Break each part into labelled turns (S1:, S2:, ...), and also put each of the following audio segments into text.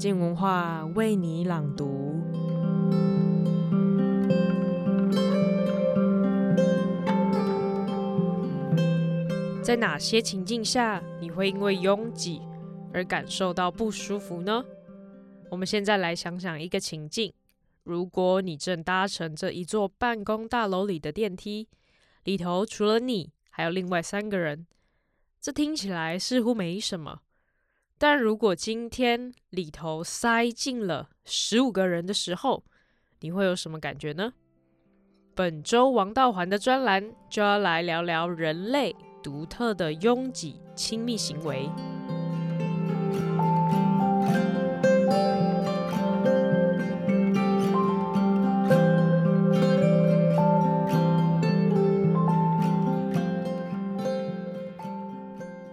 S1: 静文化为你朗读。在哪些情境下，你会因为拥挤而感受到不舒服呢？我们现在来想想一个情境：如果你正搭乘这一座办公大楼里的电梯，里头除了你，还有另外三个人，这听起来似乎没什么。但如果今天里头塞进了十五个人的时候，你会有什么感觉呢？本周王道环的专栏就要来聊聊人类独特的拥挤亲密行为。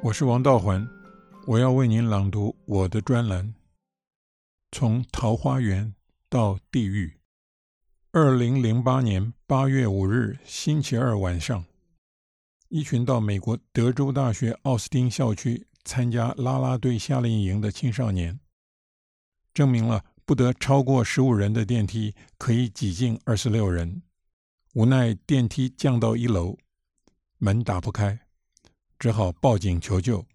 S2: 我是王道环。我要为您朗读我的专栏，从桃花源到地狱。二零零八年八月五日星期二晚上，一群到美国德州大学奥斯汀校区参加啦啦队夏令营的青少年，证明了不得超过十五人的电梯可以挤进二十六人。无奈电梯降到一楼，门打不开，只好报警求救。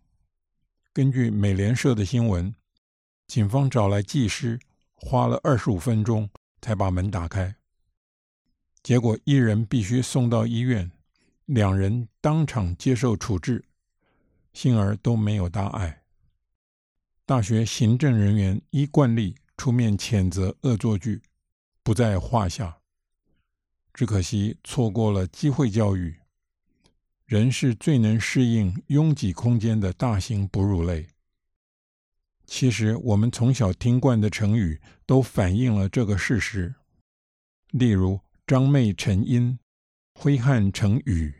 S2: 根据美联社的新闻，警方找来技师，花了二十五分钟才把门打开。结果一人必须送到医院，两人当场接受处置，幸而都没有大碍。大学行政人员依惯例出面谴责恶作剧，不在话下。只可惜错过了机会教育。人是最能适应拥挤空间的大型哺乳类。其实，我们从小听惯的成语都反映了这个事实。例如“张妹成阴”“挥汗成雨”“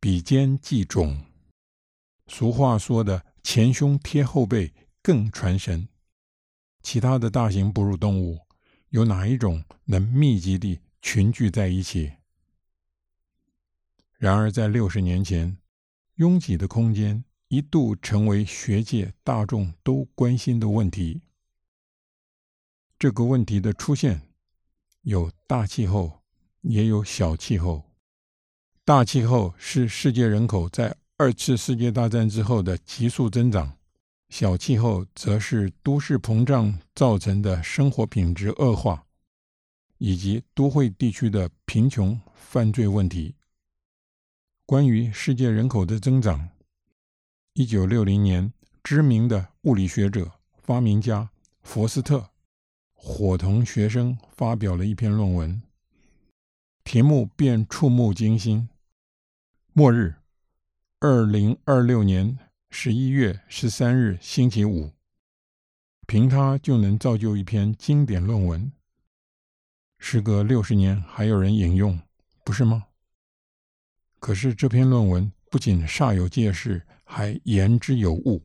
S2: 比肩计踵”。俗话说的“前胸贴后背”更传神。其他的大型哺乳动物，有哪一种能密集地群聚在一起？然而，在六十年前，拥挤的空间一度成为学界大众都关心的问题。这个问题的出现，有大气候，也有小气候。大气候是世界人口在二次世界大战之后的急速增长，小气候则是都市膨胀造成的生活品质恶化，以及都会地区的贫穷、犯罪问题。关于世界人口的增长，一九六零年，知名的物理学者、发明家佛斯特伙同学生发表了一篇论文，题目便触目惊心：“末日，二零二六年十一月十三日星期五。”凭它就能造就一篇经典论文。时隔六十年，还有人引用，不是吗？可是这篇论文不仅煞有介事，还言之有物。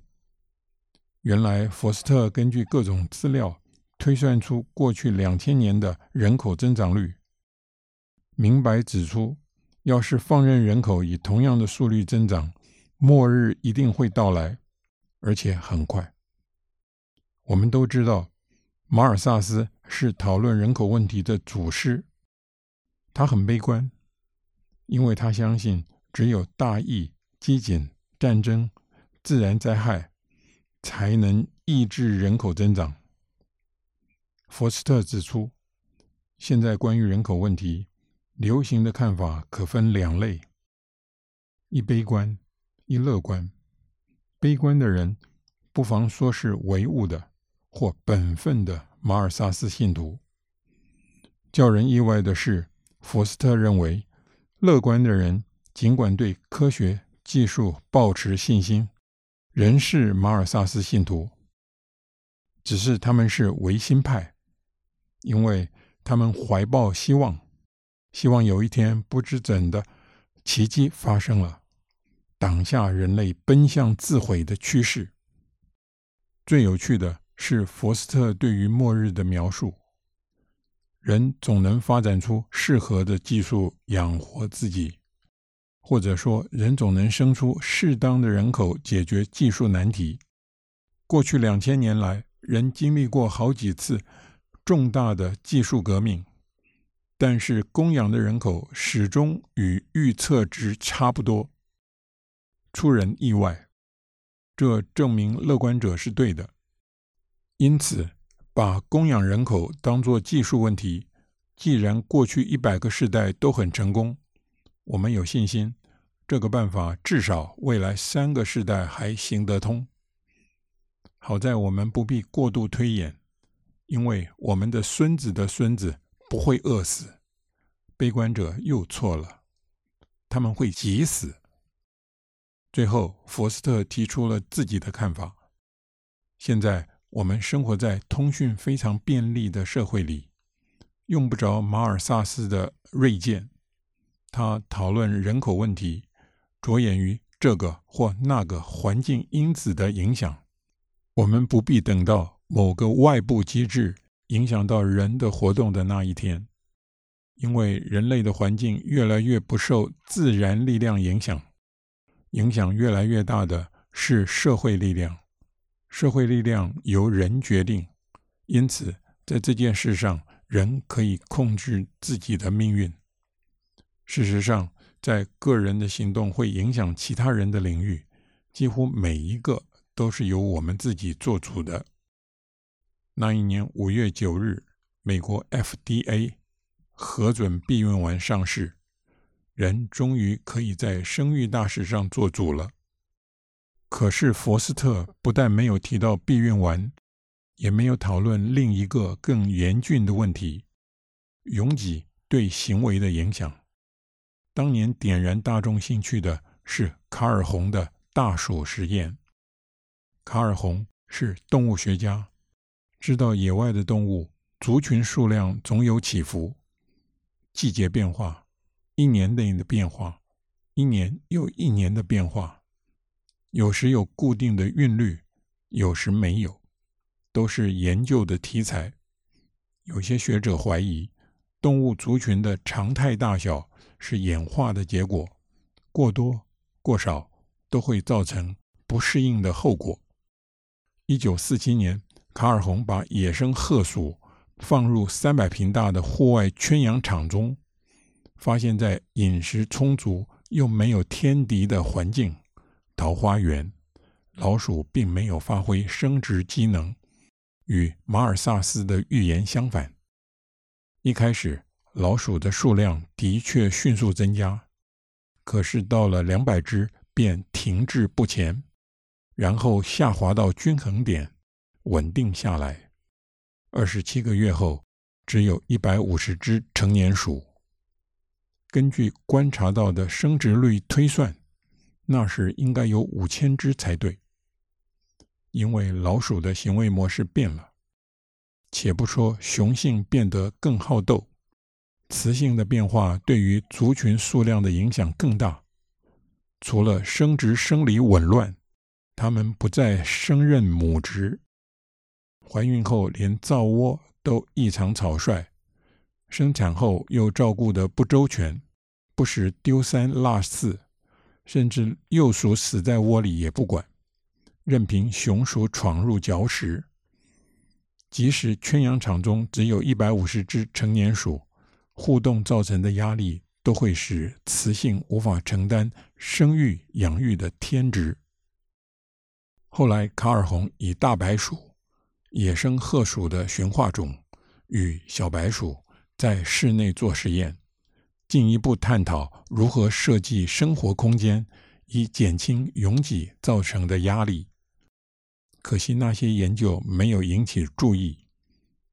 S2: 原来，佛斯特根据各种资料推算出过去两千年的人口增长率，明白指出，要是放任人口以同样的速率增长，末日一定会到来，而且很快。我们都知道，马尔萨斯是讨论人口问题的祖师，他很悲观。因为他相信，只有大疫、饥馑、战争、自然灾害，才能抑制人口增长。佛斯特指出，现在关于人口问题，流行的看法可分两类：一悲观，一乐观。悲观的人，不妨说是唯物的或本分的马尔萨斯信徒。叫人意外的是，佛斯特认为。乐观的人，尽管对科学技术抱持信心，仍是马尔萨斯信徒，只是他们是唯心派，因为他们怀抱希望，希望有一天不知怎的奇迹发生了，挡下人类奔向自毁的趋势。最有趣的是佛斯特对于末日的描述。人总能发展出适合的技术养活自己，或者说，人总能生出适当的人口解决技术难题。过去两千年来，人经历过好几次重大的技术革命，但是供养的人口始终与预测值差不多，出人意外。这证明乐观者是对的。因此，把供养人口当作技术问题，既然过去一百个世代都很成功，我们有信心，这个办法至少未来三个世代还行得通。好在我们不必过度推演，因为我们的孙子的孙子不会饿死。悲观者又错了，他们会急死。最后，佛斯特提出了自己的看法。现在我们生活在通讯非常便利的社会里，用不着马尔萨斯的锐见。他讨论人口问题，着眼于这个或那个环境因子的影响。我们不必等到某个外部机制影响到人的活动的那一天，因为人类的环境越来越不受自然力量影响，影响越来越大的是社会力量。社会力量由人决定，因此在这件事上，人可以控制自己的命运。事实上，在个人的行动会影响其他人的领域，几乎每一个。都是由我们自己做主的。那一年五月九日，美国 FDA 核准避孕丸上市，人终于可以在生育大事上做主了。可是佛斯特不但没有提到避孕丸，也没有讨论另一个更严峻的问题：拥挤对行为的影响。当年点燃大众兴趣的是卡尔洪的大鼠实验。卡尔洪是动物学家，知道野外的动物族群数量总有起伏，季节变化，一年内的变化，一年又一年的变化，有时有固定的韵律，有时没有，都是研究的题材。有些学者怀疑，动物族群的常态大小是演化的结果，过多过少都会造成不适应的后果。一九四七年，卡尔洪把野生褐鼠放入三百平大的户外圈养场中，发现，在饮食充足又没有天敌的环境——桃花源，老鼠并没有发挥生殖机能，与马尔萨斯的预言相反。一开始，老鼠的数量的确迅速增加，可是到了两百只便停滞不前。然后下滑到均衡点，稳定下来。二十七个月后，只有一百五十只成年鼠。根据观察到的生殖率推算，那时应该有五千只才对。因为老鼠的行为模式变了，且不说雄性变得更好斗，雌性的变化对于族群数量的影响更大。除了生殖生理紊乱。他们不再胜任母职，怀孕后连造窝都异常草率，生产后又照顾得不周全，不时丢三落四，甚至幼鼠死在窝里也不管，任凭雄鼠闯入嚼食。即使圈养场中只有一百五十只成年鼠，互动造成的压力都会使雌性无法承担生育养育的天职。后来，卡尔洪以大白鼠、野生褐鼠的驯化种与小白鼠在室内做实验，进一步探讨如何设计生活空间，以减轻拥挤造成的压力。可惜那些研究没有引起注意，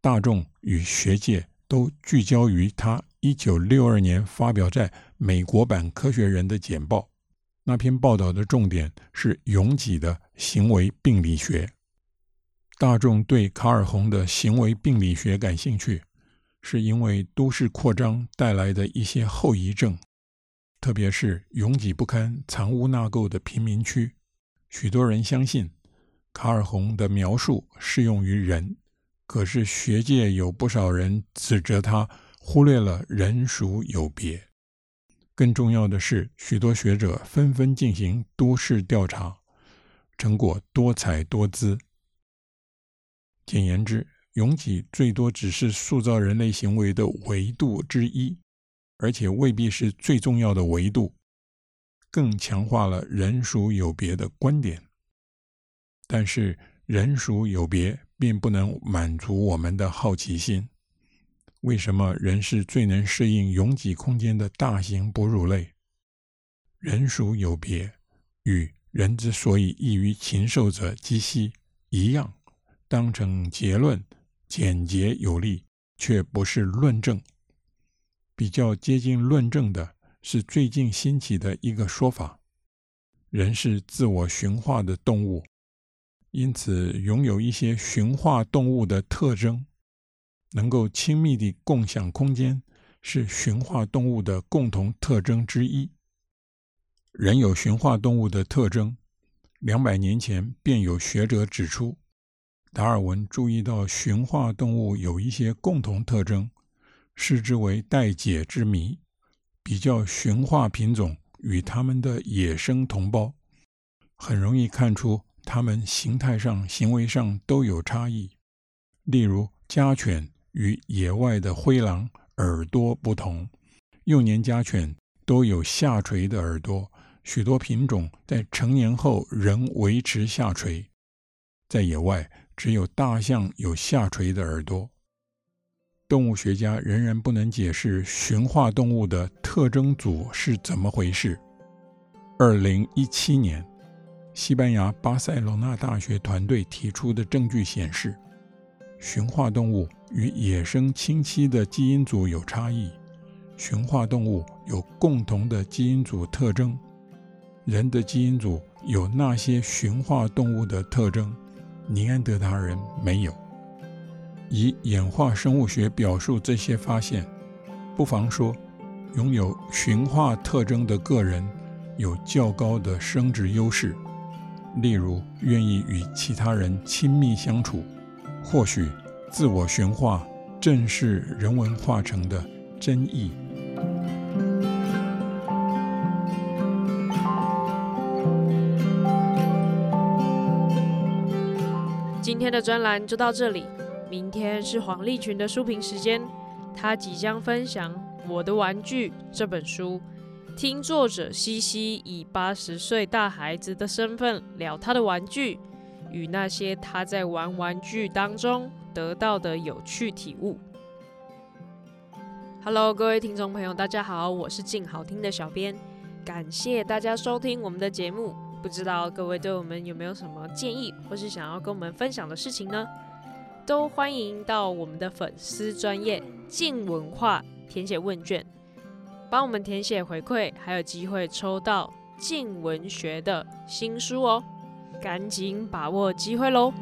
S2: 大众与学界都聚焦于他一九六二年发表在美国版《科学人》的简报。那篇报道的重点是拥挤的行为病理学。大众对卡尔洪的行为病理学感兴趣，是因为都市扩张带来的一些后遗症，特别是拥挤不堪、藏污纳垢的贫民区。许多人相信卡尔洪的描述适用于人，可是学界有不少人指责他忽略了人属有别。更重要的是，许多学者纷纷进行都市调查，成果多彩多姿。简言之，拥挤最多只是塑造人类行为的维度之一，而且未必是最重要的维度，更强化了人属有别的观点。但是，人属有别并不能满足我们的好奇心。为什么人是最能适应拥挤空间的大型哺乳类？人属有别，与人之所以异于禽兽者几希一样，当成结论。简洁有力，却不是论证。比较接近论证的是最近兴起的一个说法：人是自我驯化的动物，因此拥有一些驯化动物的特征，能够亲密地共享空间，是驯化动物的共同特征之一。人有驯化动物的特征，两百年前便有学者指出。达尔文注意到驯化动物有一些共同特征，视之为待解之谜。比较驯化品种与它们的野生同胞，很容易看出它们形态上、行为上都有差异。例如，家犬与野外的灰狼耳朵不同，幼年家犬都有下垂的耳朵，许多品种在成年后仍维持下垂。在野外。只有大象有下垂的耳朵。动物学家仍然不能解释驯化动物的特征组是怎么回事。二零一七年，西班牙巴塞罗那大学团队提出的证据显示，驯化动物与野生亲戚的基因组有差异。驯化动物有共同的基因组特征，人的基因组有那些驯化动物的特征。尼安德达人没有。以演化生物学表述这些发现，不妨说，拥有驯化特征的个人有较高的生殖优势，例如愿意与其他人亲密相处。或许自我驯化正是人文化成的真意。
S1: 天的专栏就到这里，明天是黄立群的书评时间，他即将分享《我的玩具》这本书，听作者西西以八十岁大孩子的身份聊他的玩具与那些他在玩玩具当中得到的有趣体悟。Hello，各位听众朋友，大家好，我是静好听的小编，感谢大家收听我们的节目。不知道各位对我们有没有什么建议，或是想要跟我们分享的事情呢？都欢迎到我们的粉丝专业静文化填写问卷，帮我们填写回馈，还有机会抽到静文学的新书哦！赶紧把握机会喽！